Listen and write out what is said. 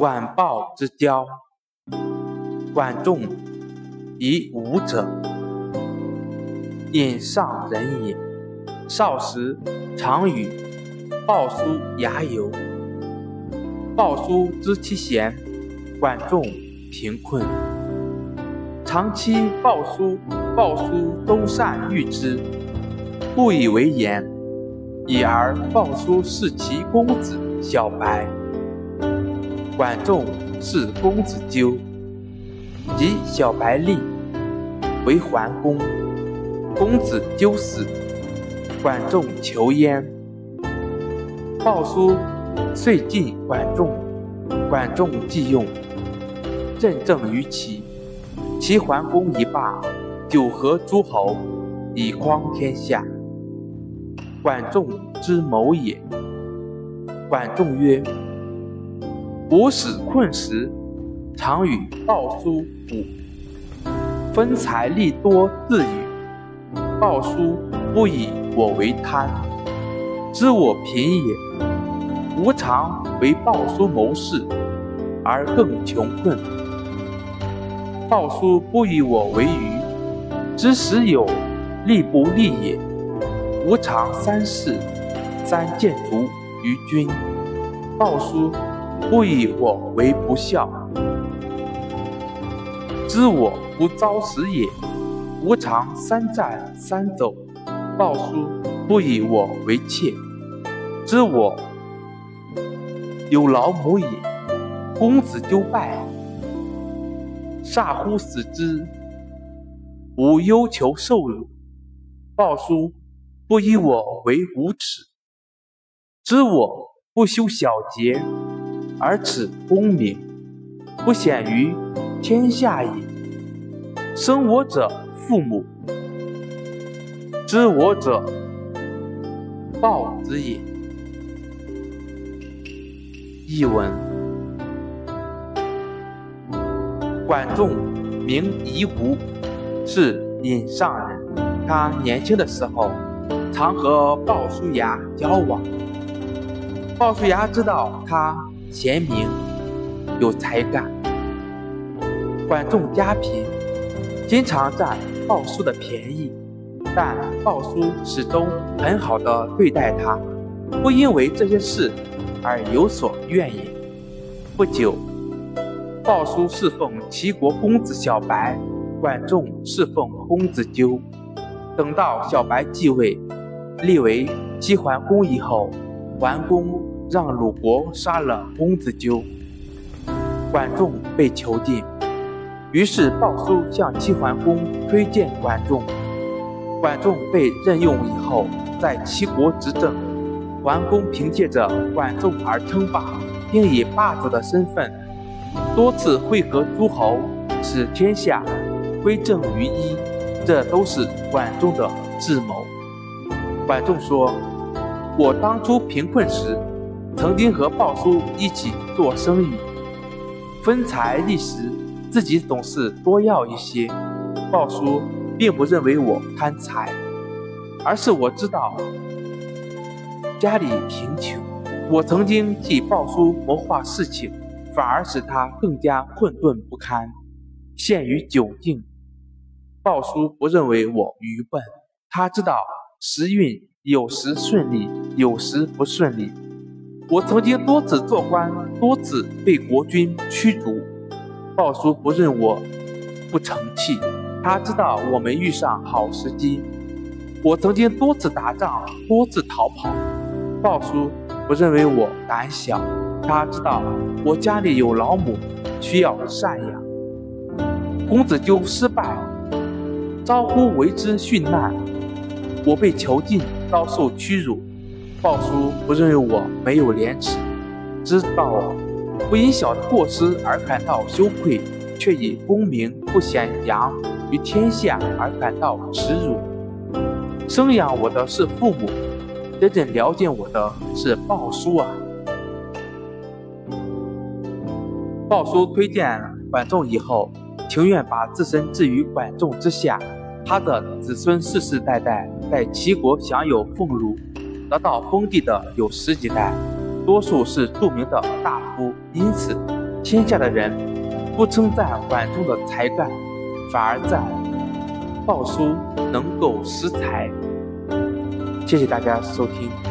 管鲍之交。管仲，以武者，隐上人也。少时，常与鲍叔牙游。鲍叔知其贤，管仲贫困。长期鲍叔，鲍叔都善遇之，不以为言，已而鲍叔视其公子小白。管仲是公子纠，及小白立，为桓公。公子纠死。管仲求焉，鲍叔遂进管仲，管仲即用，振政于齐。齐桓公一霸，九合诸侯，以匡天下。管仲之谋也。管仲曰：“吾使困时，常与鲍叔卜，分财利多自与。鲍叔不以。”我为贪，知我贫也。吾常为鲍叔谋事，而更穷困。鲍叔不以我为愚，知时有利不利也。吾常三事，三见足于君。鲍叔不以我为不孝，知我不遭时也。吾常三战三走。鲍叔不以我为妾，知我有老母也。公子纠败，煞乎死之。吾忧求受辱。鲍叔不以我为无耻，知我不修小节，而此功名，不显于天下也。生我者父母。知我者，鲍子也。译文：管仲名夷吾，是隐上人。他年轻的时候，常和鲍叔牙交往。鲍叔牙知道他贤明有才干。管仲家贫，经常占鲍叔的便宜。但鲍叔始终很好的对待他，不因为这些事而有所怨言。不久，鲍叔侍奉齐国公子小白，管仲侍奉公子纠。等到小白继位，立为齐桓公以后，桓公让鲁国杀了公子纠，管仲被囚禁。于是鲍叔向齐桓公推荐管仲。管仲被任用以后，在齐国执政。桓公凭借着管仲而称霸，并以霸主的身份多次会合诸侯，使天下归正于一。这都是管仲的智谋。管仲说：“我当初贫困时，曾经和鲍叔一起做生意，分财利时，自己总是多要一些。鲍叔。”并不认为我贪财，而是我知道家里贫穷。我曾经替鲍叔谋划事情，反而使他更加困顿不堪，陷于窘境。鲍叔不认为我愚笨，他知道时运有时顺利，有时不顺利。我曾经多次做官，多次被国君驱逐，鲍叔不认我不成器。他知道我没遇上好时机。我曾经多次打仗，多次逃跑。鲍叔不认为我胆小。他知道我家里有老母，需要赡养。公子纠失败，招呼为之殉难。我被囚禁，遭受屈辱。鲍叔不认为我没有廉耻，知道不因小的过失而感到羞愧，却以功名不显扬。于天下而感到耻辱。生养我的是父母，真正了解我的是鲍叔啊。鲍叔推荐管仲以后，情愿把自身置于管仲之下。他的子孙世世代代在齐国享有俸禄，得到封地的有十几代，多数是著名的大夫。因此，天下的人不称赞管仲的才干，反而赞鲍叔能够识才。谢谢大家收听。